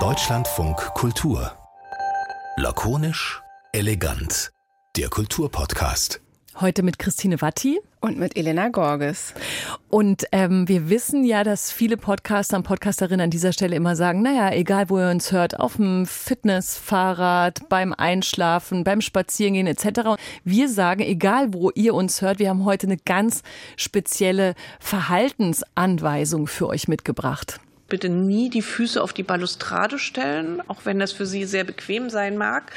Deutschlandfunk Kultur. Lakonisch, elegant. Der Kulturpodcast. Heute mit Christine Watti. Und mit Elena Gorges. Und ähm, wir wissen ja, dass viele Podcaster und Podcasterinnen an dieser Stelle immer sagen, naja, egal wo ihr uns hört, auf dem Fitnessfahrrad, beim Einschlafen, beim Spazierengehen etc. Wir sagen, egal wo ihr uns hört, wir haben heute eine ganz spezielle Verhaltensanweisung für euch mitgebracht bitte nie die Füße auf die Balustrade stellen, auch wenn das für Sie sehr bequem sein mag.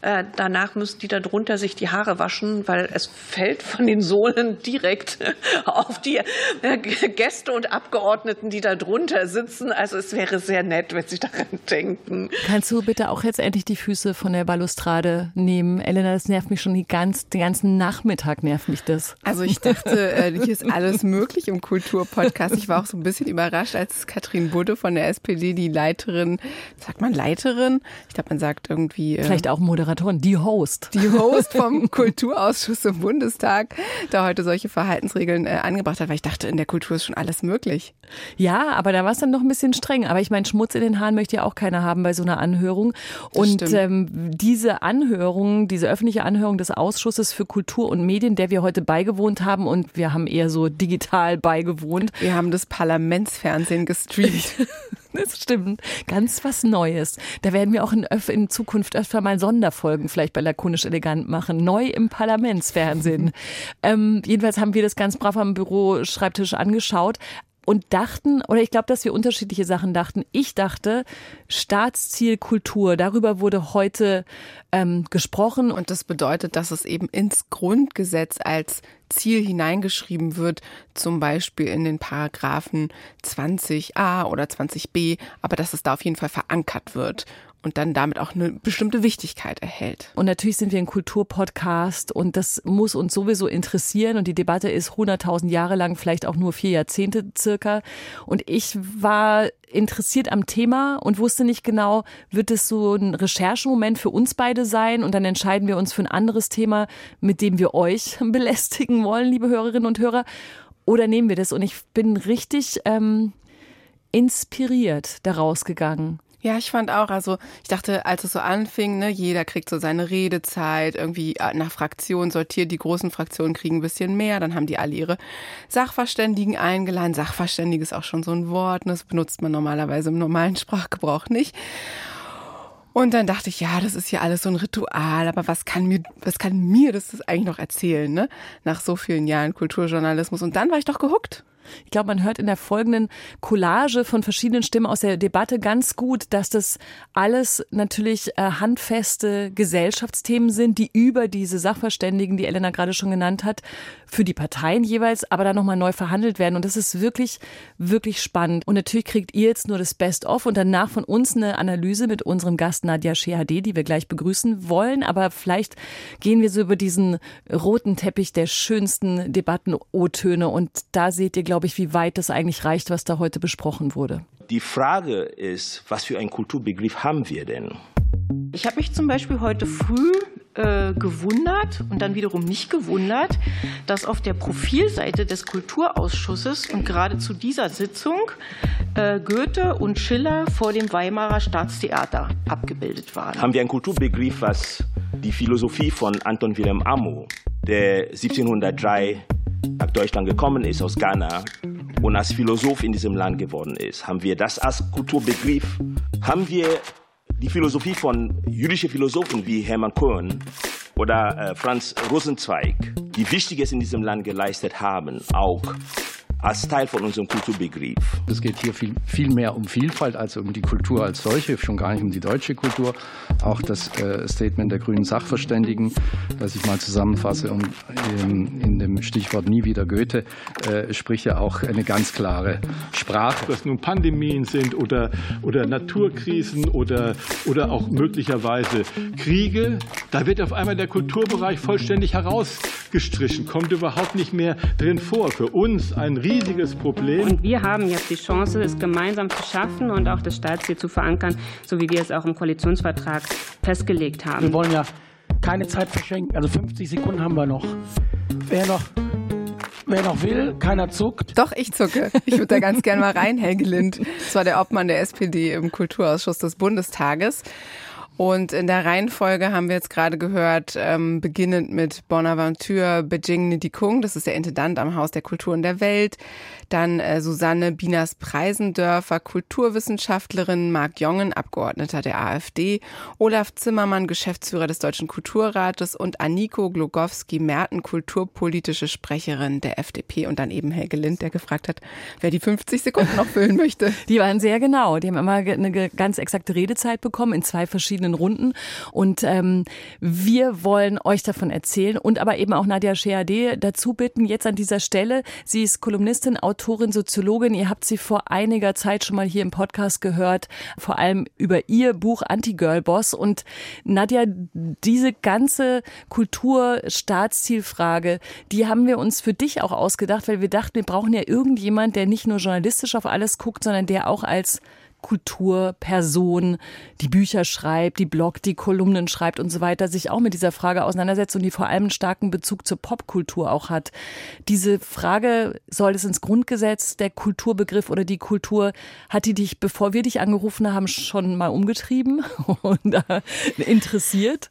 Äh, danach müssen die darunter sich die Haare waschen, weil es fällt von den Sohlen direkt auf die äh, Gäste und Abgeordneten, die da drunter sitzen. Also es wäre sehr nett, wenn Sie daran denken. Kannst du bitte auch jetzt endlich die Füße von der Balustrade nehmen? Elena, das nervt mich schon die ganz, den ganzen Nachmittag nervt mich das. Also ich dachte, äh, hier ist alles möglich im Kulturpodcast. Ich war auch so ein bisschen überrascht, als Katrin Budde von der SPD, die Leiterin, sagt man Leiterin? Ich glaube, man sagt irgendwie. Äh, Vielleicht auch Moderatorin, die Host. Die Host vom Kulturausschuss im Bundestag, da heute solche Verhaltensregeln äh, angebracht hat, weil ich dachte, in der Kultur ist schon alles möglich. Ja, aber da war es dann noch ein bisschen streng. Aber ich meine, Schmutz in den Haaren möchte ja auch keiner haben bei so einer Anhörung. Und ähm, diese Anhörung, diese öffentliche Anhörung des Ausschusses für Kultur und Medien, der wir heute beigewohnt haben, und wir haben eher so digital beigewohnt. Wir haben das Parlamentsfernsehen gestreamt. Das stimmt. Ganz was Neues. Da werden wir auch in, in, Zukunft öfter mal Sonderfolgen vielleicht bei Lakonisch Elegant machen. Neu im Parlamentsfernsehen. ähm, jedenfalls haben wir das ganz brav am Büroschreibtisch angeschaut und dachten, oder ich glaube, dass wir unterschiedliche Sachen dachten. Ich dachte, Staatsziel Kultur, darüber wurde heute ähm, gesprochen. Und das bedeutet, dass es eben ins Grundgesetz als Ziel hineingeschrieben wird, zum Beispiel in den Paragraphen 20a oder 20b, aber dass es da auf jeden Fall verankert wird und dann damit auch eine bestimmte Wichtigkeit erhält. Und natürlich sind wir ein Kulturpodcast und das muss uns sowieso interessieren und die Debatte ist 100.000 Jahre lang, vielleicht auch nur vier Jahrzehnte circa. Und ich war interessiert am Thema und wusste nicht genau, wird es so ein Recherchemoment für uns beide sein und dann entscheiden wir uns für ein anderes Thema, mit dem wir euch belästigen wollen, liebe Hörerinnen und Hörer, oder nehmen wir das? Und ich bin richtig ähm, inspiriert daraus gegangen. Ja, ich fand auch, also ich dachte, als es so anfing, ne, jeder kriegt so seine Redezeit, irgendwie äh, nach Fraktion sortiert, die großen Fraktionen kriegen ein bisschen mehr, dann haben die alle ihre Sachverständigen eingeladen. Sachverständig ist auch schon so ein Wort, ne, das benutzt man normalerweise im normalen Sprachgebrauch nicht. Und dann dachte ich, ja, das ist ja alles so ein Ritual, aber was kann mir, was kann mir das eigentlich noch erzählen, ne? Nach so vielen Jahren Kulturjournalismus. Und dann war ich doch gehuckt. Ich glaube, man hört in der folgenden Collage von verschiedenen Stimmen aus der Debatte ganz gut, dass das alles natürlich äh, handfeste Gesellschaftsthemen sind, die über diese Sachverständigen, die Elena gerade schon genannt hat, für die Parteien jeweils, aber dann nochmal neu verhandelt werden. Und das ist wirklich, wirklich spannend. Und natürlich kriegt ihr jetzt nur das Best-of und danach von uns eine Analyse mit unserem Gast Nadja Shehadeh, die wir gleich begrüßen wollen. Aber vielleicht gehen wir so über diesen roten Teppich der schönsten Debatten-O-Töne und da seht ihr, glaube glaube ich, wie weit das eigentlich reicht, was da heute besprochen wurde. Die Frage ist, was für einen Kulturbegriff haben wir denn? Ich habe mich zum Beispiel heute früh äh, gewundert und dann wiederum nicht gewundert, dass auf der Profilseite des Kulturausschusses und gerade zu dieser Sitzung äh, Goethe und Schiller vor dem Weimarer Staatstheater abgebildet waren. Haben wir einen Kulturbegriff, was die Philosophie von Anton Wilhelm Amo, der 1703 nach Deutschland gekommen ist aus Ghana und als Philosoph in diesem Land geworden ist. Haben wir das als Kulturbegriff? Haben wir die Philosophie von jüdischen Philosophen wie Hermann Cohen oder äh, Franz Rosenzweig, die Wichtiges in diesem Land geleistet haben, auch als Teil von unserem Kulturbegriff. Es geht hier viel, viel mehr um Vielfalt als um die Kultur als solche, schon gar nicht um die deutsche Kultur. Auch das äh, Statement der grünen Sachverständigen, das ich mal zusammenfasse, um, in, in dem Stichwort nie wieder Goethe, äh, spricht ja auch eine ganz klare Sprache. Was nun Pandemien sind oder, oder Naturkrisen oder, oder auch möglicherweise Kriege, da wird auf einmal der Kulturbereich vollständig herausgestrichen, kommt überhaupt nicht mehr drin vor. Für uns ein riesiges riesiges Problem. Und wir haben jetzt die Chance, es gemeinsam zu schaffen und auch das Staatsziel zu verankern, so wie wir es auch im Koalitionsvertrag festgelegt haben. Wir wollen ja keine Zeit verschenken. Also 50 Sekunden haben wir noch. Wer noch wer noch will, keiner zuckt. Doch, ich zucke. Ich würde da ganz gerne mal rein, Helge Lind. Das war der Obmann der SPD im Kulturausschuss des Bundestages. Und in der Reihenfolge haben wir jetzt gerade gehört, ähm, beginnend mit Bonaventure Beijing Nidikung, das ist der Intendant am Haus der Kulturen der Welt. Dann äh, Susanne Binas-Preisendörfer, Kulturwissenschaftlerin, Marc Jongen, Abgeordneter der AfD, Olaf Zimmermann, Geschäftsführer des Deutschen Kulturrates und Aniko Glogowski-Merten, kulturpolitische Sprecherin der FDP und dann eben Helge Lind, der gefragt hat, wer die 50 Sekunden noch füllen möchte. Die waren sehr genau. Die haben immer eine ganz exakte Redezeit bekommen in zwei verschiedenen Runden. Und ähm, wir wollen euch davon erzählen und aber eben auch Nadja Sheade dazu bitten, jetzt an dieser Stelle. Sie ist Kolumnistin, Autorin, Soziologin. Ihr habt sie vor einiger Zeit schon mal hier im Podcast gehört, vor allem über ihr Buch Anti-Girl-Boss. Und Nadja, diese ganze Kultur-Staatszielfrage, die haben wir uns für dich auch ausgedacht, weil wir dachten, wir brauchen ja irgendjemand, der nicht nur journalistisch auf alles guckt, sondern der auch als Kulturperson, die Bücher schreibt, die bloggt, die Kolumnen schreibt und so weiter, sich auch mit dieser Frage auseinandersetzt und die vor allem einen starken Bezug zur Popkultur auch hat. Diese Frage, soll es ins Grundgesetz, der Kulturbegriff oder die Kultur, hat die dich, bevor wir dich angerufen haben, schon mal umgetrieben und äh, interessiert?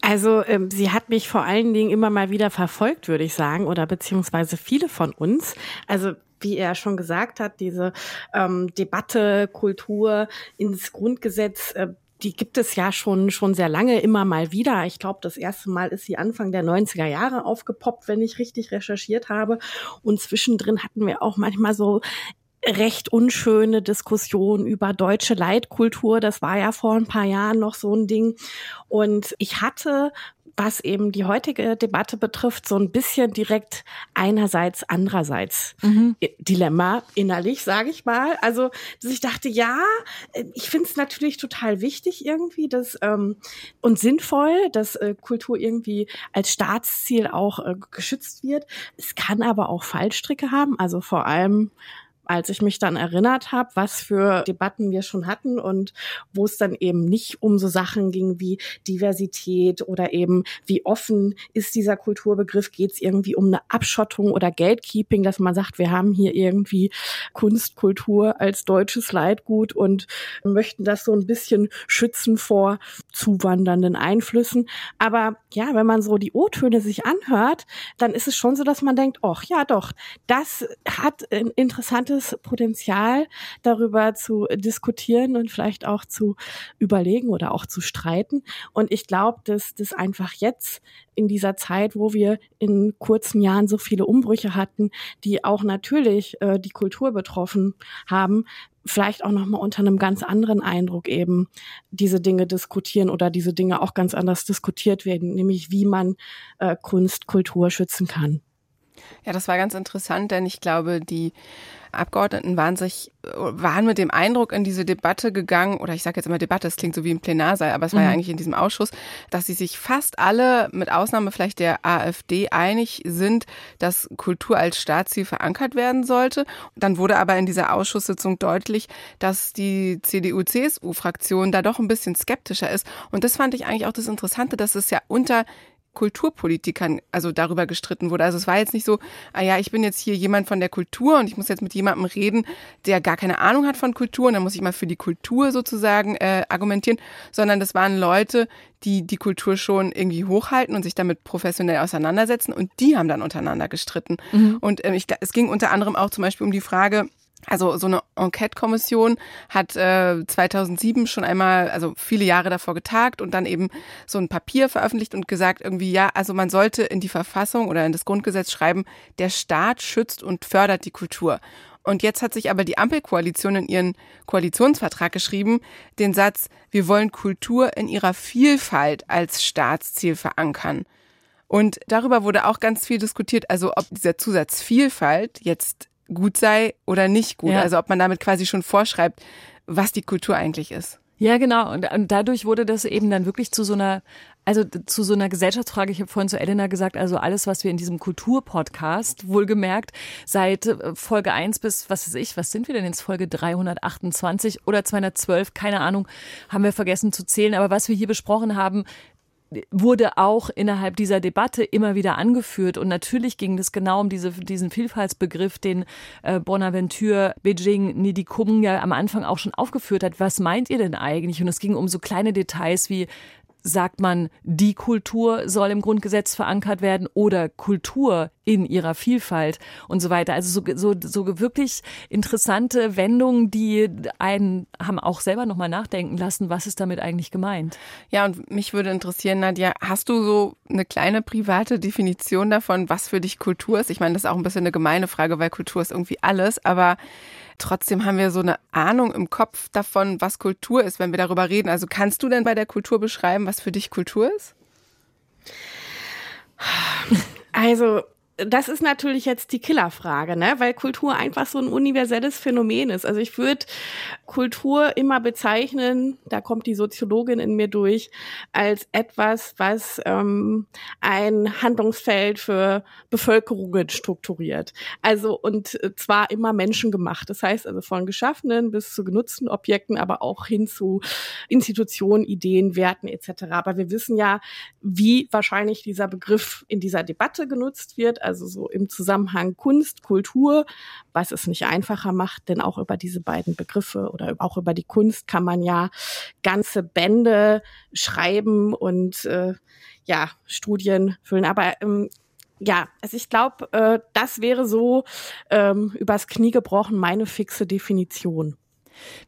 Also ähm, sie hat mich vor allen Dingen immer mal wieder verfolgt, würde ich sagen, oder beziehungsweise viele von uns. Also wie er schon gesagt hat, diese ähm, Debatte, Kultur ins Grundgesetz, äh, die gibt es ja schon, schon sehr lange immer mal wieder. Ich glaube, das erste Mal ist sie Anfang der 90er Jahre aufgepoppt, wenn ich richtig recherchiert habe. Und zwischendrin hatten wir auch manchmal so recht unschöne Diskussion über deutsche Leitkultur. Das war ja vor ein paar Jahren noch so ein Ding. Und ich hatte was eben die heutige Debatte betrifft, so ein bisschen direkt einerseits, andererseits mhm. Dilemma innerlich, sage ich mal. Also, dass ich dachte, ja, ich finde es natürlich total wichtig irgendwie dass, ähm, und sinnvoll, dass äh, Kultur irgendwie als Staatsziel auch äh, geschützt wird. Es kann aber auch Fallstricke haben, also vor allem als ich mich dann erinnert habe, was für Debatten wir schon hatten und wo es dann eben nicht um so Sachen ging wie Diversität oder eben wie offen ist dieser Kulturbegriff, geht es irgendwie um eine Abschottung oder Gatekeeping, dass man sagt, wir haben hier irgendwie Kunst, Kultur als deutsches Leitgut und möchten das so ein bisschen schützen vor zuwandernden Einflüssen. Aber ja, wenn man so die O-Töne sich anhört, dann ist es schon so, dass man denkt, ach ja doch, das hat ein interessantes großes Potenzial, darüber zu diskutieren und vielleicht auch zu überlegen oder auch zu streiten. Und ich glaube, dass das einfach jetzt in dieser Zeit, wo wir in kurzen Jahren so viele Umbrüche hatten, die auch natürlich äh, die Kultur betroffen haben, vielleicht auch noch mal unter einem ganz anderen Eindruck eben diese Dinge diskutieren oder diese Dinge auch ganz anders diskutiert werden, nämlich wie man äh, Kunst, Kultur schützen kann. Ja, das war ganz interessant, denn ich glaube, die Abgeordneten waren sich, waren mit dem Eindruck in diese Debatte gegangen, oder ich sage jetzt immer Debatte, es klingt so wie im Plenarsaal, aber es war mhm. ja eigentlich in diesem Ausschuss, dass sie sich fast alle, mit Ausnahme vielleicht der AfD, einig sind, dass Kultur als Staatsziel verankert werden sollte. Dann wurde aber in dieser Ausschusssitzung deutlich, dass die CDU-CSU-Fraktion da doch ein bisschen skeptischer ist. Und das fand ich eigentlich auch das Interessante, dass es ja unter Kulturpolitikern also darüber gestritten wurde. Also es war jetzt nicht so, ah ja, ich bin jetzt hier jemand von der Kultur und ich muss jetzt mit jemandem reden, der gar keine Ahnung hat von Kultur und dann muss ich mal für die Kultur sozusagen äh, argumentieren, sondern das waren Leute, die die Kultur schon irgendwie hochhalten und sich damit professionell auseinandersetzen und die haben dann untereinander gestritten. Mhm. Und äh, ich, es ging unter anderem auch zum Beispiel um die Frage, also so eine Enquete-Kommission hat äh, 2007 schon einmal, also viele Jahre davor getagt und dann eben so ein Papier veröffentlicht und gesagt irgendwie, ja, also man sollte in die Verfassung oder in das Grundgesetz schreiben, der Staat schützt und fördert die Kultur. Und jetzt hat sich aber die Ampelkoalition in ihren Koalitionsvertrag geschrieben, den Satz, wir wollen Kultur in ihrer Vielfalt als Staatsziel verankern. Und darüber wurde auch ganz viel diskutiert, also ob dieser Zusatz Vielfalt jetzt gut sei oder nicht gut. Ja. Also ob man damit quasi schon vorschreibt, was die Kultur eigentlich ist. Ja, genau. Und, und dadurch wurde das eben dann wirklich zu so einer, also zu so einer Gesellschaftsfrage. Ich habe vorhin zu Elena gesagt, also alles, was wir in diesem Kulturpodcast, wohlgemerkt, seit äh, Folge 1 bis, was weiß ich, was sind wir denn jetzt, Folge 328 oder 212, keine Ahnung, haben wir vergessen zu zählen. Aber was wir hier besprochen haben, wurde auch innerhalb dieser Debatte immer wieder angeführt. Und natürlich ging es genau um diese, diesen Vielfaltsbegriff, den äh, Bonaventure Beijing Nidikum ja am Anfang auch schon aufgeführt hat. Was meint ihr denn eigentlich? Und es ging um so kleine Details wie sagt man, die Kultur soll im Grundgesetz verankert werden oder Kultur in ihrer Vielfalt und so weiter. Also so, so, so wirklich interessante Wendungen, die einen haben auch selber nochmal nachdenken lassen, was ist damit eigentlich gemeint. Ja, und mich würde interessieren, Nadja, hast du so eine kleine private Definition davon, was für dich Kultur ist? Ich meine, das ist auch ein bisschen eine gemeine Frage, weil Kultur ist irgendwie alles, aber Trotzdem haben wir so eine Ahnung im Kopf davon, was Kultur ist, wenn wir darüber reden. Also kannst du denn bei der Kultur beschreiben, was für dich Kultur ist? Also das ist natürlich jetzt die Killerfrage, ne? weil Kultur einfach so ein universelles Phänomen ist. Also ich würde Kultur immer bezeichnen, da kommt die Soziologin in mir durch, als etwas, was ähm, ein Handlungsfeld für Bevölkerungen strukturiert. Also und zwar immer menschengemacht. Das heißt also von geschaffenen bis zu genutzten Objekten, aber auch hin zu Institutionen, Ideen, Werten etc. Aber wir wissen ja, wie wahrscheinlich dieser Begriff in dieser Debatte genutzt wird also so im Zusammenhang Kunst, Kultur, was es nicht einfacher macht, denn auch über diese beiden Begriffe oder auch über die Kunst kann man ja ganze Bände schreiben und äh, ja, Studien füllen. Aber ähm, ja, also ich glaube, äh, das wäre so ähm, übers Knie gebrochen meine fixe Definition.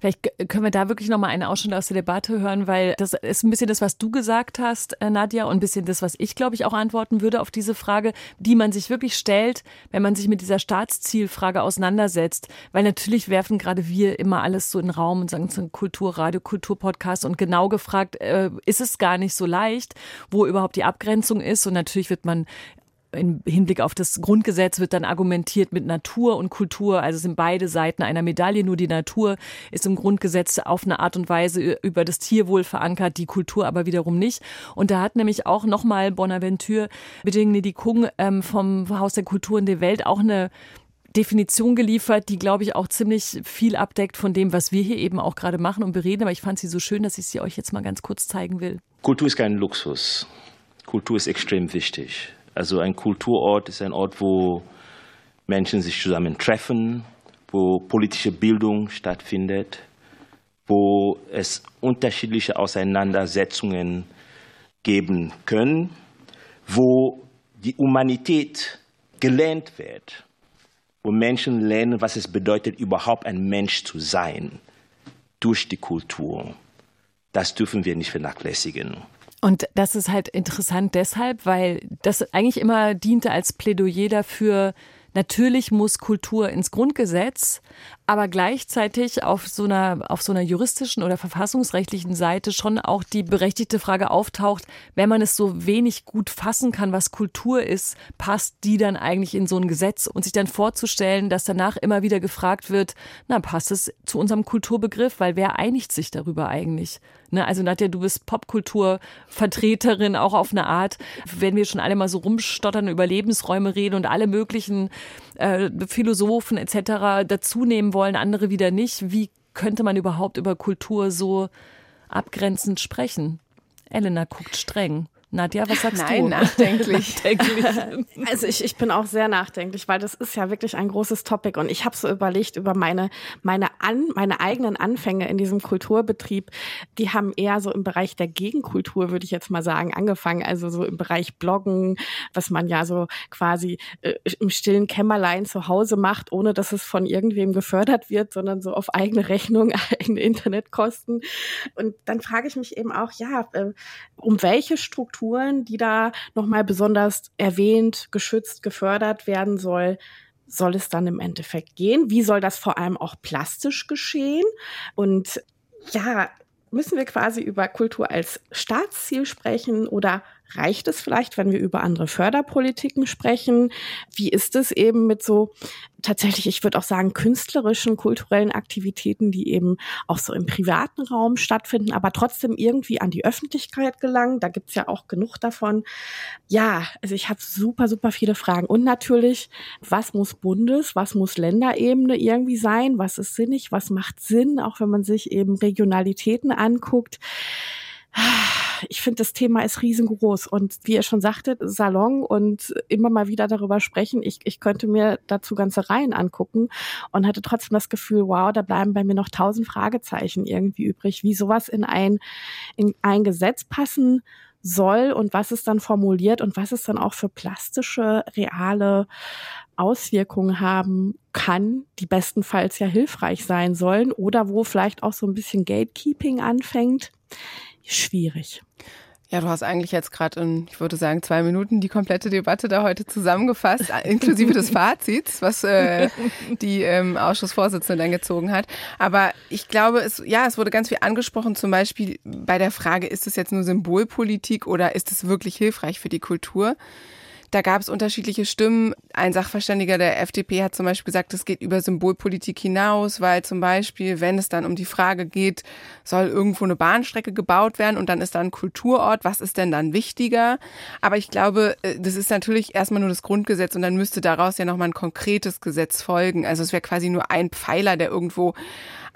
Vielleicht können wir da wirklich nochmal einen Ausschnitt aus der Debatte hören, weil das ist ein bisschen das, was du gesagt hast, äh, Nadja, und ein bisschen das, was ich, glaube ich, auch antworten würde auf diese Frage, die man sich wirklich stellt, wenn man sich mit dieser Staatszielfrage auseinandersetzt. Weil natürlich werfen gerade wir immer alles so in den Raum und sagen, so Kulturradio, Kulturpodcast und genau gefragt, äh, ist es gar nicht so leicht, wo überhaupt die Abgrenzung ist. Und natürlich wird man im Hinblick auf das Grundgesetz wird dann argumentiert mit Natur und Kultur. Also sind beide Seiten einer Medaille. Nur die Natur ist im Grundgesetz auf eine Art und Weise über das Tierwohl verankert, die Kultur aber wiederum nicht. Und da hat nämlich auch nochmal Bonaventure Bedingni Kung ähm, vom Haus der Kulturen der Welt auch eine Definition geliefert, die, glaube ich, auch ziemlich viel abdeckt von dem, was wir hier eben auch gerade machen und bereden. Aber ich fand sie so schön, dass ich sie euch jetzt mal ganz kurz zeigen will. Kultur ist kein Luxus. Kultur ist extrem wichtig. Also ein Kulturort ist ein Ort, wo Menschen sich zusammen treffen, wo politische Bildung stattfindet, wo es unterschiedliche Auseinandersetzungen geben können, wo die Humanität gelernt wird, wo Menschen lernen, was es bedeutet, überhaupt ein Mensch zu sein durch die Kultur. Das dürfen wir nicht vernachlässigen. Und das ist halt interessant deshalb, weil das eigentlich immer diente als Plädoyer dafür, natürlich muss Kultur ins Grundgesetz, aber gleichzeitig auf so einer, auf so einer juristischen oder verfassungsrechtlichen Seite schon auch die berechtigte Frage auftaucht, wenn man es so wenig gut fassen kann, was Kultur ist, passt die dann eigentlich in so ein Gesetz und sich dann vorzustellen, dass danach immer wieder gefragt wird, na, passt es zu unserem Kulturbegriff, weil wer einigt sich darüber eigentlich? Ne, also Nadja, du bist Popkulturvertreterin auch auf eine Art, wenn wir schon alle mal so rumstottern, über Lebensräume reden und alle möglichen äh, Philosophen etc. dazu nehmen wollen, andere wieder nicht. Wie könnte man überhaupt über Kultur so abgrenzend sprechen? Elena guckt streng. Nadja, was sagst Nein, du? nachdenklich. nachdenklich. Also ich, ich bin auch sehr nachdenklich, weil das ist ja wirklich ein großes Topic und ich habe so überlegt über meine meine an meine eigenen Anfänge in diesem Kulturbetrieb. Die haben eher so im Bereich der Gegenkultur, würde ich jetzt mal sagen, angefangen. Also so im Bereich Bloggen, was man ja so quasi äh, im stillen Kämmerlein zu Hause macht, ohne dass es von irgendwem gefördert wird, sondern so auf eigene Rechnung, eigene Internetkosten. Und dann frage ich mich eben auch, ja, äh, um welche Struktur Strukturen, die da nochmal besonders erwähnt, geschützt, gefördert werden soll, soll es dann im Endeffekt gehen? Wie soll das vor allem auch plastisch geschehen? Und ja, müssen wir quasi über Kultur als Staatsziel sprechen oder reicht es vielleicht, wenn wir über andere Förderpolitiken sprechen? Wie ist es eben mit so tatsächlich, ich würde auch sagen, künstlerischen, kulturellen Aktivitäten, die eben auch so im privaten Raum stattfinden, aber trotzdem irgendwie an die Öffentlichkeit gelangen? Da gibt's ja auch genug davon. Ja, also ich habe super, super viele Fragen. Und natürlich, was muss Bundes-, was muss Länderebene irgendwie sein? Was ist sinnig? Was macht Sinn? Auch wenn man sich eben Regionalitäten anguckt ich finde, das Thema ist riesengroß und wie ihr schon sagtet, Salon und immer mal wieder darüber sprechen. Ich, ich könnte mir dazu ganze Reihen angucken und hatte trotzdem das Gefühl, wow, da bleiben bei mir noch tausend Fragezeichen irgendwie übrig, wie sowas in ein, in ein Gesetz passen soll und was es dann formuliert und was es dann auch für plastische, reale Auswirkungen haben kann, die bestenfalls ja hilfreich sein sollen oder wo vielleicht auch so ein bisschen Gatekeeping anfängt. Schwierig. Ja, du hast eigentlich jetzt gerade in, ich würde sagen, zwei Minuten die komplette Debatte da heute zusammengefasst, inklusive des Fazits, was äh, die ähm, Ausschussvorsitzende dann gezogen hat. Aber ich glaube, es, ja, es wurde ganz viel angesprochen, zum Beispiel bei der Frage, ist es jetzt nur Symbolpolitik oder ist es wirklich hilfreich für die Kultur? Da gab es unterschiedliche Stimmen. Ein Sachverständiger der FDP hat zum Beispiel gesagt, es geht über Symbolpolitik hinaus, weil zum Beispiel, wenn es dann um die Frage geht, soll irgendwo eine Bahnstrecke gebaut werden und dann ist da ein Kulturort, was ist denn dann wichtiger? Aber ich glaube, äh, das ist natürlich erstmal nur das Grundgesetz und dann müsste daraus ja nochmal ein konkretes Gesetz folgen. Also es wäre quasi nur ein Pfeiler, der irgendwo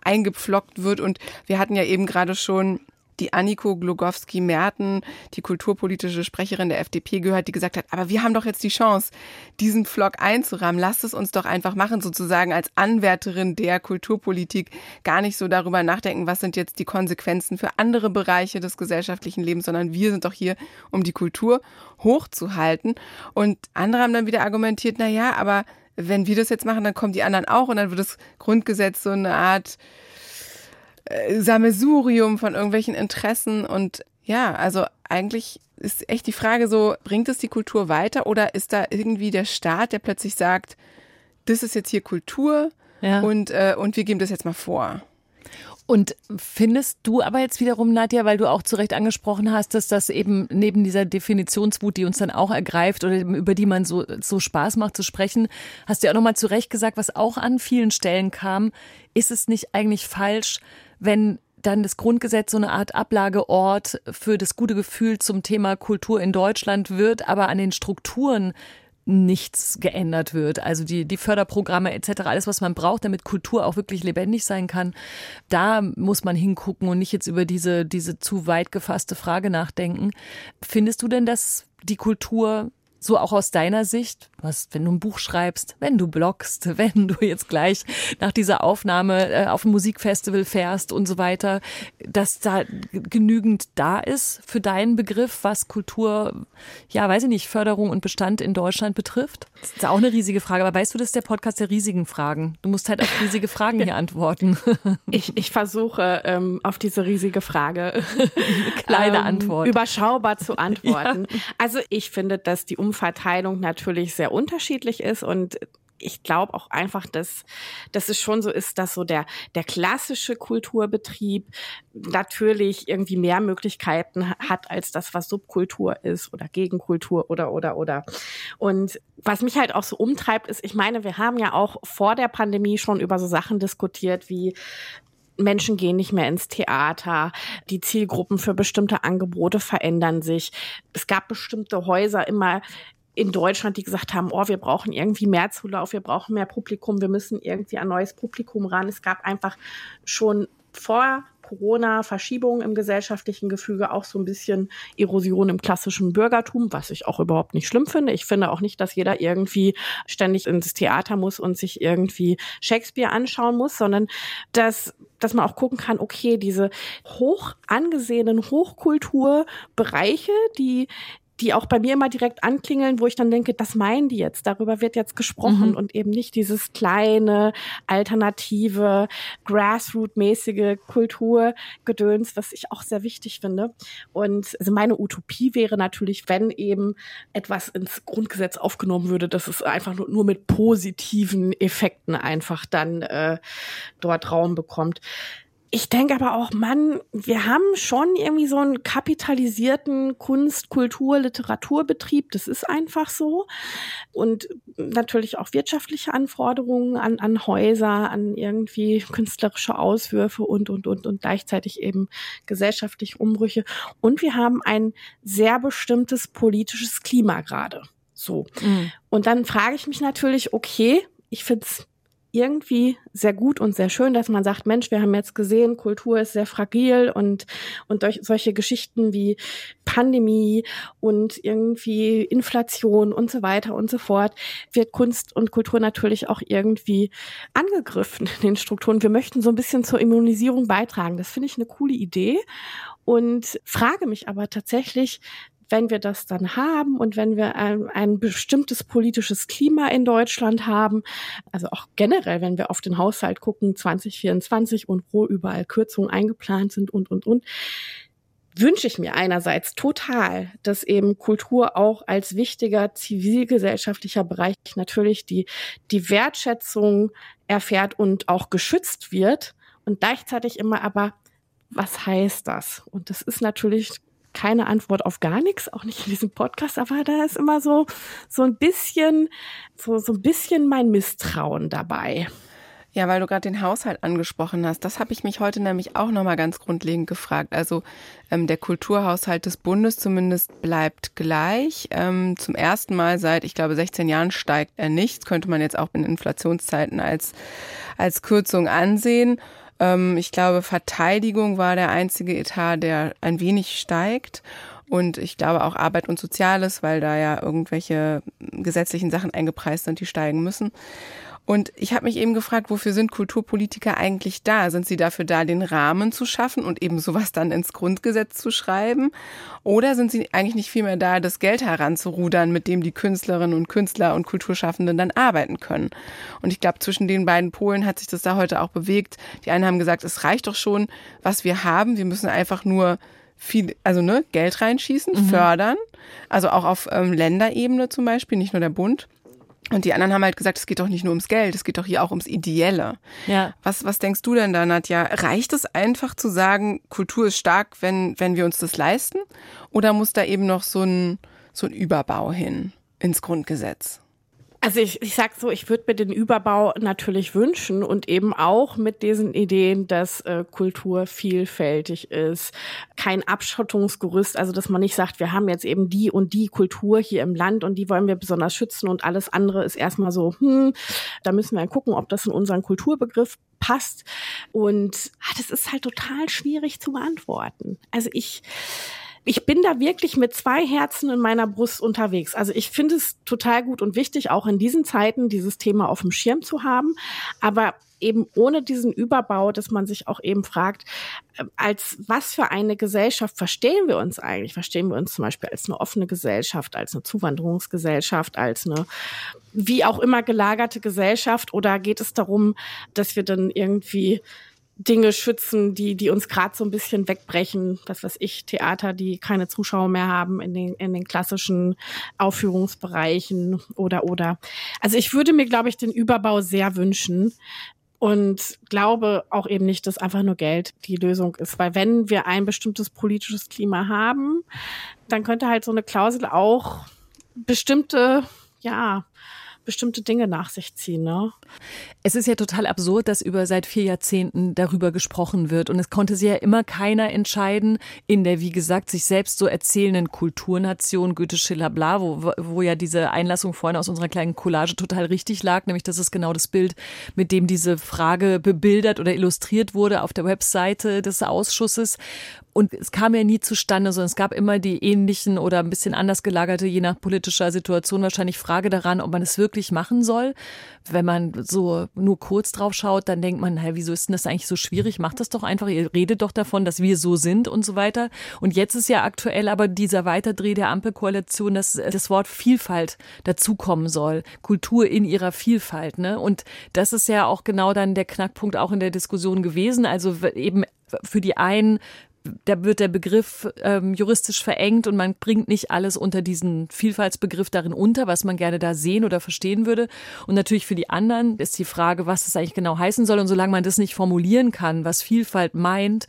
eingepflockt wird. Und wir hatten ja eben gerade schon die Anniko Glogowski-Merten, die kulturpolitische Sprecherin der FDP gehört, die gesagt hat, aber wir haben doch jetzt die Chance, diesen Vlog einzurahmen. Lasst es uns doch einfach machen, sozusagen als Anwärterin der Kulturpolitik gar nicht so darüber nachdenken, was sind jetzt die Konsequenzen für andere Bereiche des gesellschaftlichen Lebens, sondern wir sind doch hier, um die Kultur hochzuhalten. Und andere haben dann wieder argumentiert, na ja, aber wenn wir das jetzt machen, dann kommen die anderen auch und dann wird das Grundgesetz so eine Art äh, Sammelsurium von irgendwelchen Interessen und ja, also eigentlich ist echt die Frage so, bringt es die Kultur weiter oder ist da irgendwie der Staat, der plötzlich sagt, das ist jetzt hier Kultur ja. und, äh, und wir geben das jetzt mal vor? Und findest du aber jetzt wiederum, Nadja, weil du auch zu Recht angesprochen hast, dass das eben neben dieser Definitionswut, die uns dann auch ergreift oder über die man so, so Spaß macht zu sprechen, hast du ja auch nochmal zu Recht gesagt, was auch an vielen Stellen kam, ist es nicht eigentlich falsch, wenn dann das Grundgesetz so eine Art Ablageort für das gute Gefühl zum Thema Kultur in Deutschland wird, aber an den Strukturen nichts geändert wird. Also die, die Förderprogramme etc., alles, was man braucht, damit Kultur auch wirklich lebendig sein kann, da muss man hingucken und nicht jetzt über diese, diese zu weit gefasste Frage nachdenken. Findest du denn, dass die Kultur so auch aus deiner Sicht, was, wenn du ein Buch schreibst, wenn du bloggst, wenn du jetzt gleich nach dieser Aufnahme äh, auf ein Musikfestival fährst und so weiter, dass da genügend da ist für deinen Begriff, was Kultur, ja, weiß ich nicht, Förderung und Bestand in Deutschland betrifft? Das ist auch eine riesige Frage, aber weißt du, das ist der Podcast der riesigen Fragen. Du musst halt auf riesige Fragen hier antworten. Ich, ich versuche ähm, auf diese riesige Frage kleine ähm, Antwort überschaubar zu antworten. Ja. Also ich finde, dass die Umverteilung natürlich sehr unterschiedlich ist und ich glaube auch einfach, dass, dass es schon so ist, dass so der, der klassische Kulturbetrieb natürlich irgendwie mehr Möglichkeiten hat als das, was Subkultur ist oder Gegenkultur oder, oder, oder. Und was mich halt auch so umtreibt, ist, ich meine, wir haben ja auch vor der Pandemie schon über so Sachen diskutiert wie Menschen gehen nicht mehr ins Theater, die Zielgruppen für bestimmte Angebote verändern sich. Es gab bestimmte Häuser immer in Deutschland, die gesagt haben, oh, wir brauchen irgendwie mehr Zulauf, wir brauchen mehr Publikum, wir müssen irgendwie ein neues Publikum ran. Es gab einfach schon vor Corona Verschiebungen im gesellschaftlichen Gefüge, auch so ein bisschen Erosion im klassischen Bürgertum, was ich auch überhaupt nicht schlimm finde. Ich finde auch nicht, dass jeder irgendwie ständig ins Theater muss und sich irgendwie Shakespeare anschauen muss, sondern dass dass man auch gucken kann, okay, diese hoch angesehenen Hochkulturbereiche, die die auch bei mir immer direkt anklingeln, wo ich dann denke, das meinen die jetzt, darüber wird jetzt gesprochen mhm. und eben nicht dieses kleine, alternative, Grassroot-mäßige Kulturgedöns, was ich auch sehr wichtig finde. Und also meine Utopie wäre natürlich, wenn eben etwas ins Grundgesetz aufgenommen würde, dass es einfach nur, nur mit positiven Effekten einfach dann äh, dort Raum bekommt. Ich denke aber auch, Mann, wir haben schon irgendwie so einen kapitalisierten Kunst-, Kultur-, Literaturbetrieb. Das ist einfach so. Und natürlich auch wirtschaftliche Anforderungen an, an Häuser, an irgendwie künstlerische Auswürfe und, und, und, und gleichzeitig eben gesellschaftliche Umbrüche. Und wir haben ein sehr bestimmtes politisches Klima gerade. So. Mhm. Und dann frage ich mich natürlich, okay, ich find's irgendwie sehr gut und sehr schön, dass man sagt, Mensch, wir haben jetzt gesehen, Kultur ist sehr fragil und, und durch solche Geschichten wie Pandemie und irgendwie Inflation und so weiter und so fort wird Kunst und Kultur natürlich auch irgendwie angegriffen in den Strukturen. Wir möchten so ein bisschen zur Immunisierung beitragen. Das finde ich eine coole Idee und frage mich aber tatsächlich, wenn wir das dann haben und wenn wir ein, ein bestimmtes politisches Klima in Deutschland haben, also auch generell, wenn wir auf den Haushalt gucken, 2024 und wo überall Kürzungen eingeplant sind und, und, und, wünsche ich mir einerseits total, dass eben Kultur auch als wichtiger zivilgesellschaftlicher Bereich natürlich die, die Wertschätzung erfährt und auch geschützt wird. Und gleichzeitig immer aber, was heißt das? Und das ist natürlich keine Antwort auf gar nichts, auch nicht in diesem Podcast, aber da ist immer so, so ein bisschen, so, so ein bisschen mein Misstrauen dabei. Ja, weil du gerade den Haushalt angesprochen hast, das habe ich mich heute nämlich auch nochmal ganz grundlegend gefragt. Also ähm, der Kulturhaushalt des Bundes zumindest bleibt gleich. Ähm, zum ersten Mal seit, ich glaube, 16 Jahren steigt er nicht. Das könnte man jetzt auch in Inflationszeiten als, als Kürzung ansehen. Ähm, ich glaube, Verteidigung war der einzige Etat, der ein wenig steigt. Und ich glaube auch Arbeit und Soziales, weil da ja irgendwelche gesetzlichen Sachen eingepreist sind, die steigen müssen. Und ich habe mich eben gefragt, wofür sind Kulturpolitiker eigentlich da? Sind sie dafür da, den Rahmen zu schaffen und eben sowas dann ins Grundgesetz zu schreiben? Oder sind sie eigentlich nicht vielmehr da, das Geld heranzurudern, mit dem die Künstlerinnen und Künstler und Kulturschaffenden dann arbeiten können? Und ich glaube, zwischen den beiden Polen hat sich das da heute auch bewegt. Die einen haben gesagt, es reicht doch schon, was wir haben. Wir müssen einfach nur viel, also ne, Geld reinschießen, mhm. fördern. Also auch auf ähm, Länderebene zum Beispiel, nicht nur der Bund. Und die anderen haben halt gesagt, es geht doch nicht nur ums Geld, es geht doch hier auch ums Ideelle. Ja. Was, was denkst du denn da, Nadja? Reicht es einfach zu sagen, Kultur ist stark, wenn, wenn wir uns das leisten? Oder muss da eben noch so ein, so ein Überbau hin ins Grundgesetz? Also ich, ich sag so, ich würde mir den Überbau natürlich wünschen und eben auch mit diesen Ideen, dass äh, Kultur vielfältig ist, kein Abschottungsgerüst, also dass man nicht sagt, wir haben jetzt eben die und die Kultur hier im Land und die wollen wir besonders schützen und alles andere ist erstmal so, hm, da müssen wir gucken, ob das in unseren Kulturbegriff passt. Und ah, das ist halt total schwierig zu beantworten. Also ich ich bin da wirklich mit zwei Herzen in meiner Brust unterwegs. Also ich finde es total gut und wichtig, auch in diesen Zeiten dieses Thema auf dem Schirm zu haben. Aber eben ohne diesen Überbau, dass man sich auch eben fragt, äh, als was für eine Gesellschaft verstehen wir uns eigentlich? Verstehen wir uns zum Beispiel als eine offene Gesellschaft, als eine Zuwanderungsgesellschaft, als eine wie auch immer gelagerte Gesellschaft? Oder geht es darum, dass wir dann irgendwie Dinge schützen, die, die uns gerade so ein bisschen wegbrechen. Was ich, Theater, die keine Zuschauer mehr haben in den, in den klassischen Aufführungsbereichen oder, oder. Also ich würde mir, glaube ich, den Überbau sehr wünschen und glaube auch eben nicht, dass einfach nur Geld die Lösung ist. Weil wenn wir ein bestimmtes politisches Klima haben, dann könnte halt so eine Klausel auch bestimmte, ja, bestimmte Dinge nach sich ziehen. Ne? Es ist ja total absurd, dass über seit vier Jahrzehnten darüber gesprochen wird. Und es konnte sich ja immer keiner entscheiden in der, wie gesagt, sich selbst so erzählenden Kulturnation Goethe, Schiller, bla, wo, wo ja diese Einlassung vorhin aus unserer kleinen Collage total richtig lag. Nämlich, das ist genau das Bild, mit dem diese Frage bebildert oder illustriert wurde auf der Webseite des Ausschusses. Und es kam ja nie zustande, sondern es gab immer die ähnlichen oder ein bisschen anders gelagerte, je nach politischer Situation wahrscheinlich Frage daran, ob man es wirklich machen soll. Wenn man so nur kurz drauf schaut, dann denkt man, hey, wieso ist denn das eigentlich so schwierig? Macht das doch einfach, ihr redet doch davon, dass wir so sind und so weiter. Und jetzt ist ja aktuell aber dieser Weiterdreh der Ampelkoalition, dass das Wort Vielfalt dazukommen soll. Kultur in ihrer Vielfalt, ne? Und das ist ja auch genau dann der Knackpunkt auch in der Diskussion gewesen. Also eben für die einen da wird der Begriff ähm, juristisch verengt und man bringt nicht alles unter diesen Vielfaltsbegriff darin unter, was man gerne da sehen oder verstehen würde. Und natürlich für die anderen ist die Frage, was das eigentlich genau heißen soll. Und solange man das nicht formulieren kann, was Vielfalt meint,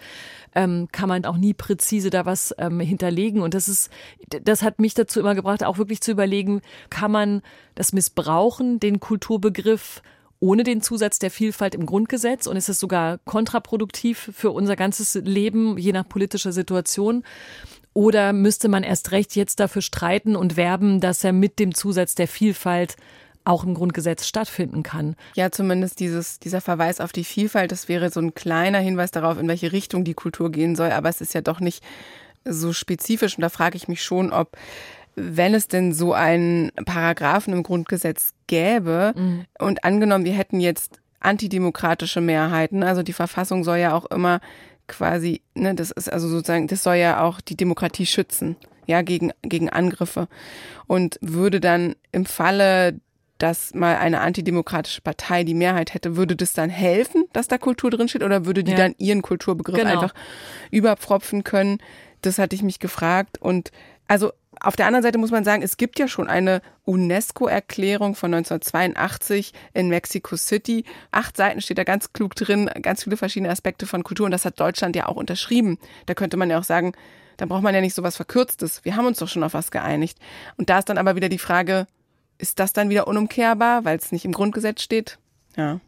ähm, kann man auch nie präzise da was ähm, hinterlegen. Und das ist, das hat mich dazu immer gebracht, auch wirklich zu überlegen, kann man das missbrauchen, den Kulturbegriff ohne den Zusatz der Vielfalt im Grundgesetz und ist es sogar kontraproduktiv für unser ganzes Leben, je nach politischer Situation. Oder müsste man erst recht jetzt dafür streiten und werben, dass er mit dem Zusatz der Vielfalt auch im Grundgesetz stattfinden kann. Ja, zumindest dieses, dieser Verweis auf die Vielfalt, das wäre so ein kleiner Hinweis darauf, in welche Richtung die Kultur gehen soll. Aber es ist ja doch nicht so spezifisch. Und da frage ich mich schon, ob wenn es denn so einen Paragraphen im Grundgesetz gäbe mhm. und angenommen, wir hätten jetzt antidemokratische Mehrheiten, also die Verfassung soll ja auch immer quasi, ne, das ist also sozusagen, das soll ja auch die Demokratie schützen, ja, gegen, gegen Angriffe. Und würde dann im Falle, dass mal eine antidemokratische Partei die Mehrheit hätte, würde das dann helfen, dass da Kultur drinsteht oder würde die ja. dann ihren Kulturbegriff genau. einfach überpfropfen können? Das hatte ich mich gefragt. Und also auf der anderen Seite muss man sagen, es gibt ja schon eine UNESCO-Erklärung von 1982 in Mexico City. Acht Seiten steht da ganz klug drin, ganz viele verschiedene Aspekte von Kultur und das hat Deutschland ja auch unterschrieben. Da könnte man ja auch sagen, da braucht man ja nicht so was Verkürztes. Wir haben uns doch schon auf was geeinigt. Und da ist dann aber wieder die Frage, ist das dann wieder unumkehrbar, weil es nicht im Grundgesetz steht? Ja,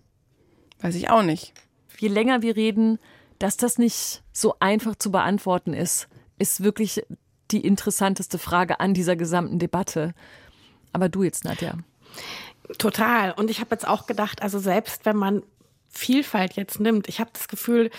weiß ich auch nicht. Je länger wir reden, dass das nicht so einfach zu beantworten ist, ist wirklich die interessanteste Frage an dieser gesamten Debatte. Aber du jetzt, Nadja. Total. Und ich habe jetzt auch gedacht, also selbst wenn man Vielfalt jetzt nimmt. Ich habe das Gefühl,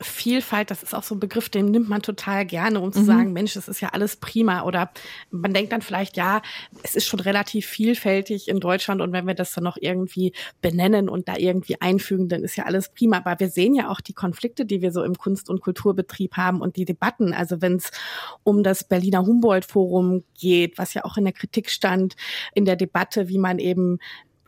Vielfalt, das ist auch so ein Begriff, den nimmt man total gerne, um zu mhm. sagen, Mensch, das ist ja alles prima. Oder man denkt dann vielleicht, ja, es ist schon relativ vielfältig in Deutschland und wenn wir das dann noch irgendwie benennen und da irgendwie einfügen, dann ist ja alles prima. Aber wir sehen ja auch die Konflikte, die wir so im Kunst- und Kulturbetrieb haben und die Debatten. Also wenn es um das Berliner Humboldt-Forum geht, was ja auch in der Kritik stand, in der Debatte, wie man eben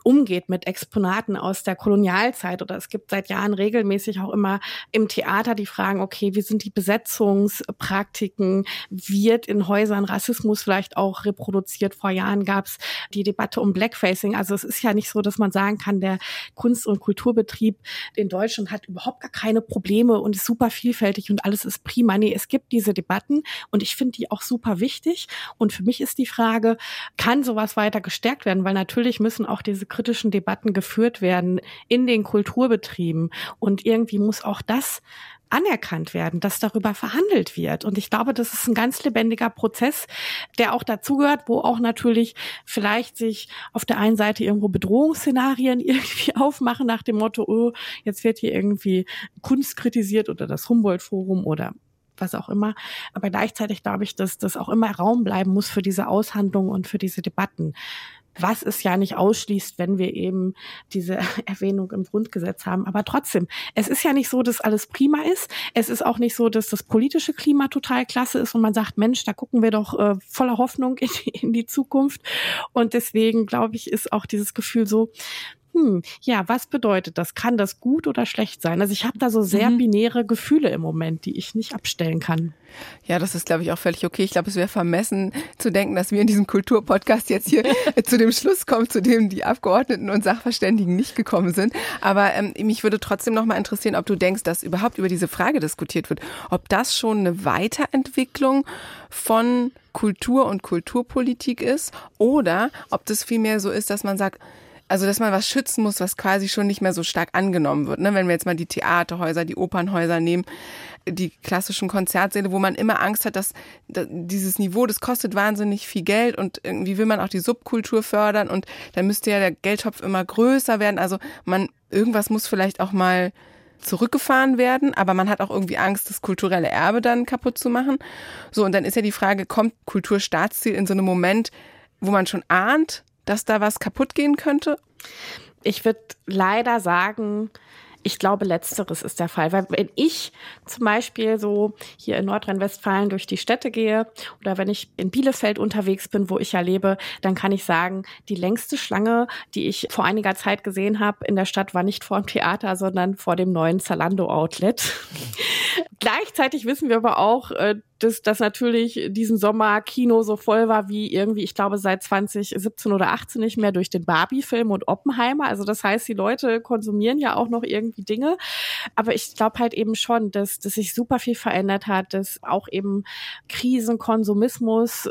umgeht mit Exponaten aus der Kolonialzeit. Oder es gibt seit Jahren regelmäßig auch immer im Theater die Fragen, okay, wie sind die Besetzungspraktiken? Wird in Häusern Rassismus vielleicht auch reproduziert? Vor Jahren gab es die Debatte um Blackfacing. Also es ist ja nicht so, dass man sagen kann, der Kunst- und Kulturbetrieb in Deutschland hat überhaupt gar keine Probleme und ist super vielfältig und alles ist prima. Nee, es gibt diese Debatten und ich finde die auch super wichtig. Und für mich ist die Frage, kann sowas weiter gestärkt werden? Weil natürlich müssen auch diese kritischen Debatten geführt werden in den Kulturbetrieben. Und irgendwie muss auch das anerkannt werden, dass darüber verhandelt wird. Und ich glaube, das ist ein ganz lebendiger Prozess, der auch dazugehört, wo auch natürlich vielleicht sich auf der einen Seite irgendwo Bedrohungsszenarien irgendwie aufmachen nach dem Motto, oh, jetzt wird hier irgendwie Kunst kritisiert oder das Humboldt-Forum oder was auch immer. Aber gleichzeitig glaube ich, dass das auch immer Raum bleiben muss für diese Aushandlungen und für diese Debatten was es ja nicht ausschließt, wenn wir eben diese Erwähnung im Grundgesetz haben. Aber trotzdem, es ist ja nicht so, dass alles prima ist. Es ist auch nicht so, dass das politische Klima total klasse ist und man sagt, Mensch, da gucken wir doch äh, voller Hoffnung in die, in die Zukunft. Und deswegen, glaube ich, ist auch dieses Gefühl so, hm, ja, was bedeutet das? Kann das gut oder schlecht sein? Also ich habe da so sehr mhm. binäre Gefühle im Moment, die ich nicht abstellen kann. Ja, das ist, glaube ich, auch völlig okay. Ich glaube, es wäre vermessen zu denken, dass wir in diesem Kulturpodcast jetzt hier zu dem Schluss kommen, zu dem die Abgeordneten und Sachverständigen nicht gekommen sind. Aber ähm, mich würde trotzdem noch mal interessieren, ob du denkst, dass überhaupt über diese Frage diskutiert wird, ob das schon eine Weiterentwicklung von Kultur und Kulturpolitik ist oder ob das vielmehr so ist, dass man sagt, also dass man was schützen muss, was quasi schon nicht mehr so stark angenommen wird. Ne? Wenn wir jetzt mal die Theaterhäuser, die Opernhäuser nehmen, die klassischen Konzertsäle, wo man immer Angst hat, dass dieses Niveau, das kostet wahnsinnig viel Geld und irgendwie will man auch die Subkultur fördern und dann müsste ja der Geldtopf immer größer werden. Also man, irgendwas muss vielleicht auch mal zurückgefahren werden, aber man hat auch irgendwie Angst, das kulturelle Erbe dann kaputt zu machen. So, und dann ist ja die Frage, kommt Kulturstaatsziel in so einem Moment, wo man schon ahnt, dass da was kaputt gehen könnte? Ich würde leider sagen, ich glaube, letzteres ist der Fall. Weil wenn ich zum Beispiel so hier in Nordrhein-Westfalen durch die Städte gehe oder wenn ich in Bielefeld unterwegs bin, wo ich ja lebe, dann kann ich sagen, die längste Schlange, die ich vor einiger Zeit gesehen habe in der Stadt, war nicht vor dem Theater, sondern vor dem neuen Zalando-Outlet. Gleichzeitig wissen wir aber auch, äh, dass, dass natürlich diesen Sommer Kino so voll war wie irgendwie, ich glaube, seit 2017 oder 18 nicht mehr durch den Barbie-Film und Oppenheimer. Also das heißt, die Leute konsumieren ja auch noch irgendwie Dinge. Aber ich glaube halt eben schon, dass, dass sich super viel verändert hat, dass auch eben Krisen, Konsumismus,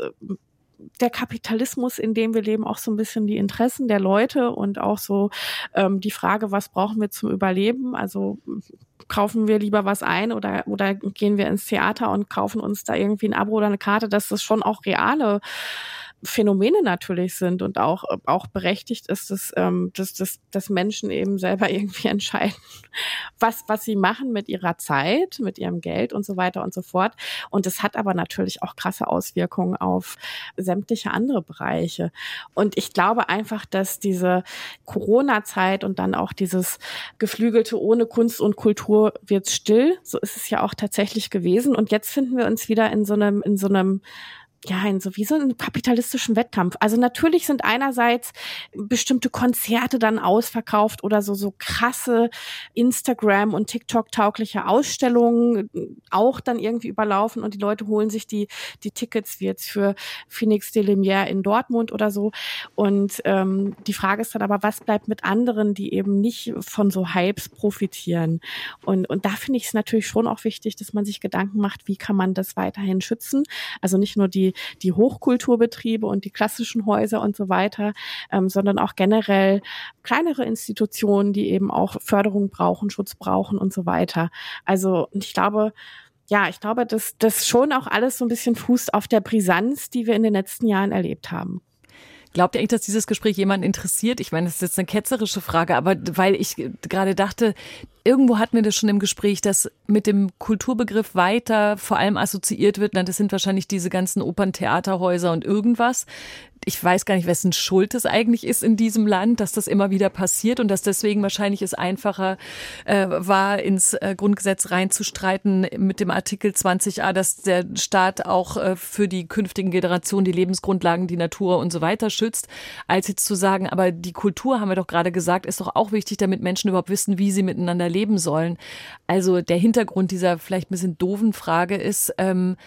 der Kapitalismus, in dem wir leben, auch so ein bisschen die Interessen der Leute und auch so ähm, die Frage, was brauchen wir zum Überleben? Also kaufen wir lieber was ein oder, oder gehen wir ins Theater und kaufen uns da irgendwie ein Abo oder eine Karte, dass das schon auch reale Phänomene natürlich sind und auch, auch berechtigt ist, dass, ähm, dass, dass, dass Menschen eben selber irgendwie entscheiden, was, was sie machen mit ihrer Zeit, mit ihrem Geld und so weiter und so fort. Und es hat aber natürlich auch krasse Auswirkungen auf sämtliche andere Bereiche. Und ich glaube einfach, dass diese Corona-Zeit und dann auch dieses geflügelte ohne Kunst und Kultur wird still. So ist es ja auch tatsächlich gewesen. Und jetzt finden wir uns wieder in so einem, in so einem ja, in so wie so einem kapitalistischen Wettkampf. Also natürlich sind einerseits bestimmte Konzerte dann ausverkauft oder so, so krasse Instagram- und TikTok-taugliche Ausstellungen auch dann irgendwie überlaufen und die Leute holen sich die, die Tickets wie jetzt für Phoenix de Lumière in Dortmund oder so. Und ähm, die Frage ist dann aber, was bleibt mit anderen, die eben nicht von so Hypes profitieren? Und, und da finde ich es natürlich schon auch wichtig, dass man sich Gedanken macht, wie kann man das weiterhin schützen? Also nicht nur die die Hochkulturbetriebe und die klassischen Häuser und so weiter, ähm, sondern auch generell kleinere Institutionen, die eben auch Förderung brauchen, Schutz brauchen und so weiter. Also ich glaube, ja, ich glaube, dass das schon auch alles so ein bisschen fußt auf der Brisanz, die wir in den letzten Jahren erlebt haben. Glaubt ihr eigentlich, dass dieses Gespräch jemanden interessiert? Ich meine, das ist jetzt eine ketzerische Frage, aber weil ich gerade dachte, irgendwo hatten wir das schon im Gespräch, dass mit dem Kulturbegriff weiter vor allem assoziiert wird, na, das sind wahrscheinlich diese ganzen Operntheaterhäuser und irgendwas ich weiß gar nicht, wessen Schuld es eigentlich ist in diesem Land, dass das immer wieder passiert und dass deswegen wahrscheinlich es einfacher äh, war, ins äh, Grundgesetz reinzustreiten mit dem Artikel 20a, dass der Staat auch äh, für die künftigen Generationen die Lebensgrundlagen, die Natur und so weiter schützt, als jetzt zu sagen, aber die Kultur, haben wir doch gerade gesagt, ist doch auch wichtig, damit Menschen überhaupt wissen, wie sie miteinander leben sollen. Also der Hintergrund dieser vielleicht ein bisschen doofen Frage ist, ähm,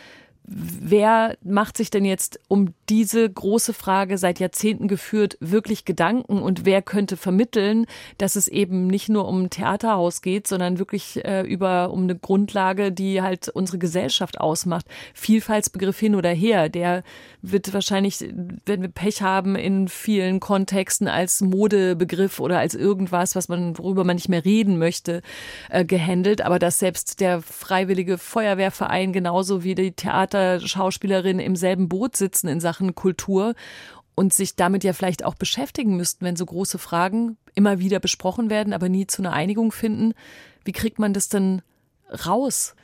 wer macht sich denn jetzt um diese große Frage seit Jahrzehnten geführt wirklich Gedanken und wer könnte vermitteln, dass es eben nicht nur um ein Theaterhaus geht, sondern wirklich äh, über um eine Grundlage, die halt unsere Gesellschaft ausmacht. Vielfaltsbegriff hin oder her, der wird wahrscheinlich, wenn wir Pech haben, in vielen Kontexten als Modebegriff oder als irgendwas, was man worüber man nicht mehr reden möchte, äh, gehandelt. Aber dass selbst der freiwillige Feuerwehrverein genauso wie die Theater Schauspielerinnen im selben Boot sitzen in Sachen Kultur und sich damit ja vielleicht auch beschäftigen müssten, wenn so große Fragen immer wieder besprochen werden, aber nie zu einer Einigung finden. Wie kriegt man das denn raus?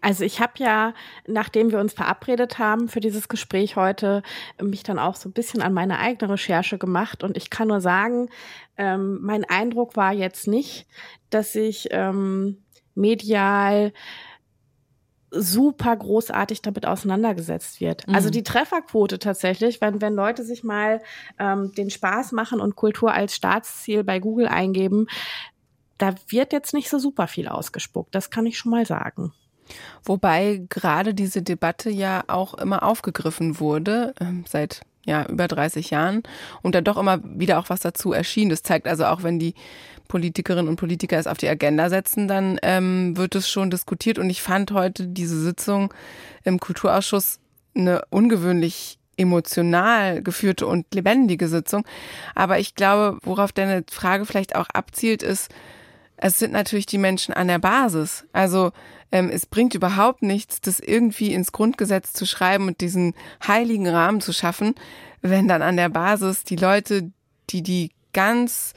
Also ich habe ja, nachdem wir uns verabredet haben für dieses Gespräch heute, mich dann auch so ein bisschen an meine eigene Recherche gemacht und ich kann nur sagen, ähm, mein Eindruck war jetzt nicht, dass ich ähm, medial super großartig damit auseinandergesetzt wird. Also mhm. Also die Trefferquote tatsächlich, wenn, wenn Leute sich mal ähm, den Spaß machen und Kultur als Staatsziel bei Google eingeben, da wird jetzt nicht so super viel ausgespuckt. Das kann ich schon mal sagen. Wobei gerade diese Debatte ja auch immer aufgegriffen wurde, ähm, seit ja, über 30 Jahren und da doch immer wieder auch was dazu erschien. Das zeigt also auch, wenn die Politikerinnen und Politiker es auf die Agenda setzen, dann ähm, wird es schon diskutiert. Und ich fand heute diese Sitzung im Kulturausschuss eine ungewöhnlich emotional geführte und lebendige Sitzung. Aber ich glaube, worauf deine Frage vielleicht auch abzielt, ist, es sind natürlich die Menschen an der Basis. Also ähm, es bringt überhaupt nichts, das irgendwie ins Grundgesetz zu schreiben und diesen heiligen Rahmen zu schaffen, wenn dann an der Basis die Leute, die die ganz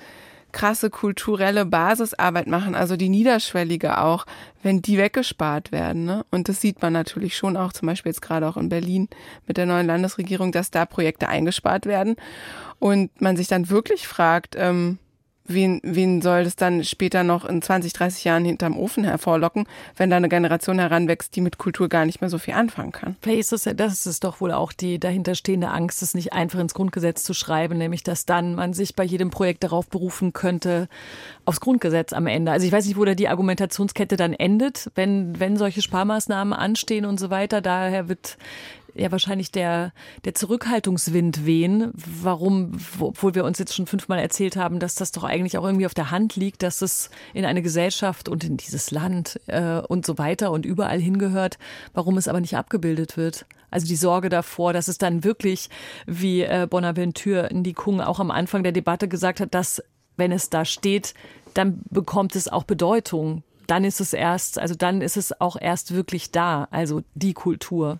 krasse kulturelle Basisarbeit machen, also die niederschwellige auch, wenn die weggespart werden. Ne? Und das sieht man natürlich schon auch, zum Beispiel jetzt gerade auch in Berlin mit der neuen Landesregierung, dass da Projekte eingespart werden und man sich dann wirklich fragt, ähm, wen, wen soll das dann später noch in 20, 30 Jahren hinterm Ofen hervorlocken, wenn da eine Generation heranwächst, die mit Kultur gar nicht mehr so viel anfangen kann? Vielleicht ist das, ja, das ist doch wohl auch die dahinterstehende Angst, es nicht einfach ins Grundgesetz zu schreiben, nämlich dass dann man sich bei jedem Projekt darauf berufen könnte, aufs Grundgesetz am Ende. Also ich weiß nicht, wo da die Argumentationskette dann endet, wenn, wenn solche Sparmaßnahmen anstehen und so weiter. Daher wird ja wahrscheinlich der, der Zurückhaltungswind wehen. Warum, obwohl wir uns jetzt schon fünfmal erzählt haben, dass das doch eigentlich auch irgendwie auf der Hand liegt, dass es in eine Gesellschaft und in dieses Land äh, und so weiter und überall hingehört, warum es aber nicht abgebildet wird. Also die Sorge davor, dass es dann wirklich, wie äh, Bonaventure Ndikung auch am Anfang der Debatte gesagt hat, dass wenn es da steht, dann bekommt es auch Bedeutung. Dann ist es erst, also dann ist es auch erst wirklich da, also die Kultur.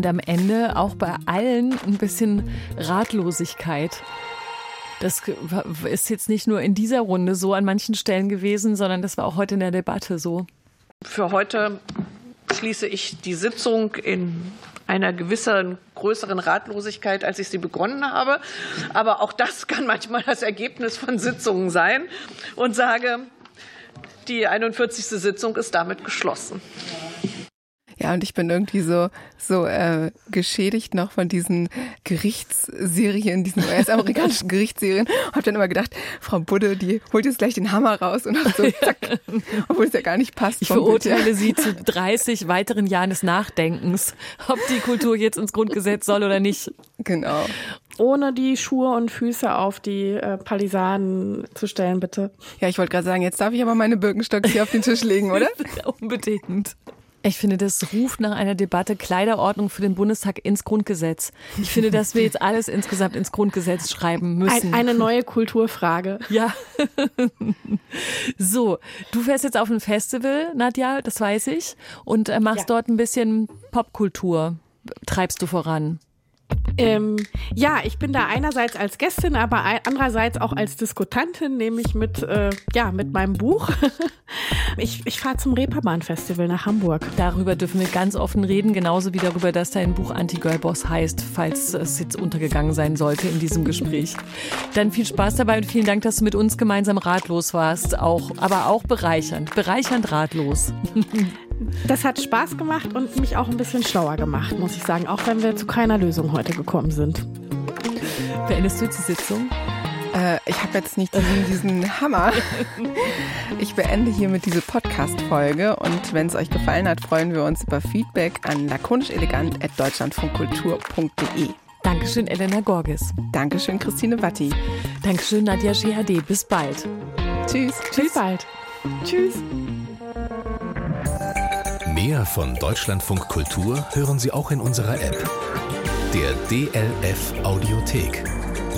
Und am Ende auch bei allen ein bisschen Ratlosigkeit. Das ist jetzt nicht nur in dieser Runde so an manchen Stellen gewesen, sondern das war auch heute in der Debatte so. Für heute schließe ich die Sitzung in einer gewissen größeren Ratlosigkeit, als ich sie begonnen habe. Aber auch das kann manchmal das Ergebnis von Sitzungen sein und sage, die 41. Sitzung ist damit geschlossen. Ja, und ich bin irgendwie so, so äh, geschädigt noch von diesen Gerichtsserien, diesen US-amerikanischen Gerichtsserien. Hab dann immer gedacht, Frau Budde, die holt jetzt gleich den Hammer raus und hat so zack, obwohl es ja gar nicht passt. Ich verurteile Bild, Sie zu 30 weiteren Jahren des Nachdenkens, ob die Kultur jetzt ins Grundgesetz soll oder nicht. Genau. Ohne die Schuhe und Füße auf die äh, Palisaden zu stellen, bitte. Ja, ich wollte gerade sagen, jetzt darf ich aber meine Birkenstocks hier auf den Tisch legen, oder? Unbedingt. Ich finde, das ruft nach einer Debatte Kleiderordnung für den Bundestag ins Grundgesetz. Ich finde, dass wir jetzt alles insgesamt ins Grundgesetz schreiben müssen. Ein, eine neue Kulturfrage. Ja. so, du fährst jetzt auf ein Festival, Nadja, das weiß ich, und äh, machst ja. dort ein bisschen Popkultur. Treibst du voran? Ähm, ja, ich bin da einerseits als Gästin, aber andererseits auch als Diskutantin, nämlich mit, äh, ja, mit meinem Buch. ich ich fahre zum Reeperbahn-Festival nach Hamburg. Darüber dürfen wir ganz offen reden, genauso wie darüber, dass dein Buch Anti-Girl-Boss heißt, falls es jetzt untergegangen sein sollte in diesem Gespräch. Dann viel Spaß dabei und vielen Dank, dass du mit uns gemeinsam ratlos warst, auch, aber auch bereichernd. Bereichernd ratlos. Das hat Spaß gemacht und mich auch ein bisschen schlauer gemacht, muss ich sagen, auch wenn wir zu keiner Lösung heute gekommen sind. Beendest du jetzt die Sitzung? Äh, ich habe jetzt nicht diesen, diesen Hammer. Ich beende hiermit diese Podcast-Folge und wenn es euch gefallen hat, freuen wir uns über Feedback an lakonischelegant.deutschlandfunkkultur.de. Dankeschön, Elena Gorges. Dankeschön, Christine Watti. Dankeschön, Nadja Shehade. Bis bald. Tschüss. Tschüss. Bis bald. Tschüss. Mehr von Deutschlandfunk Kultur hören Sie auch in unserer App, der DLF Audiothek.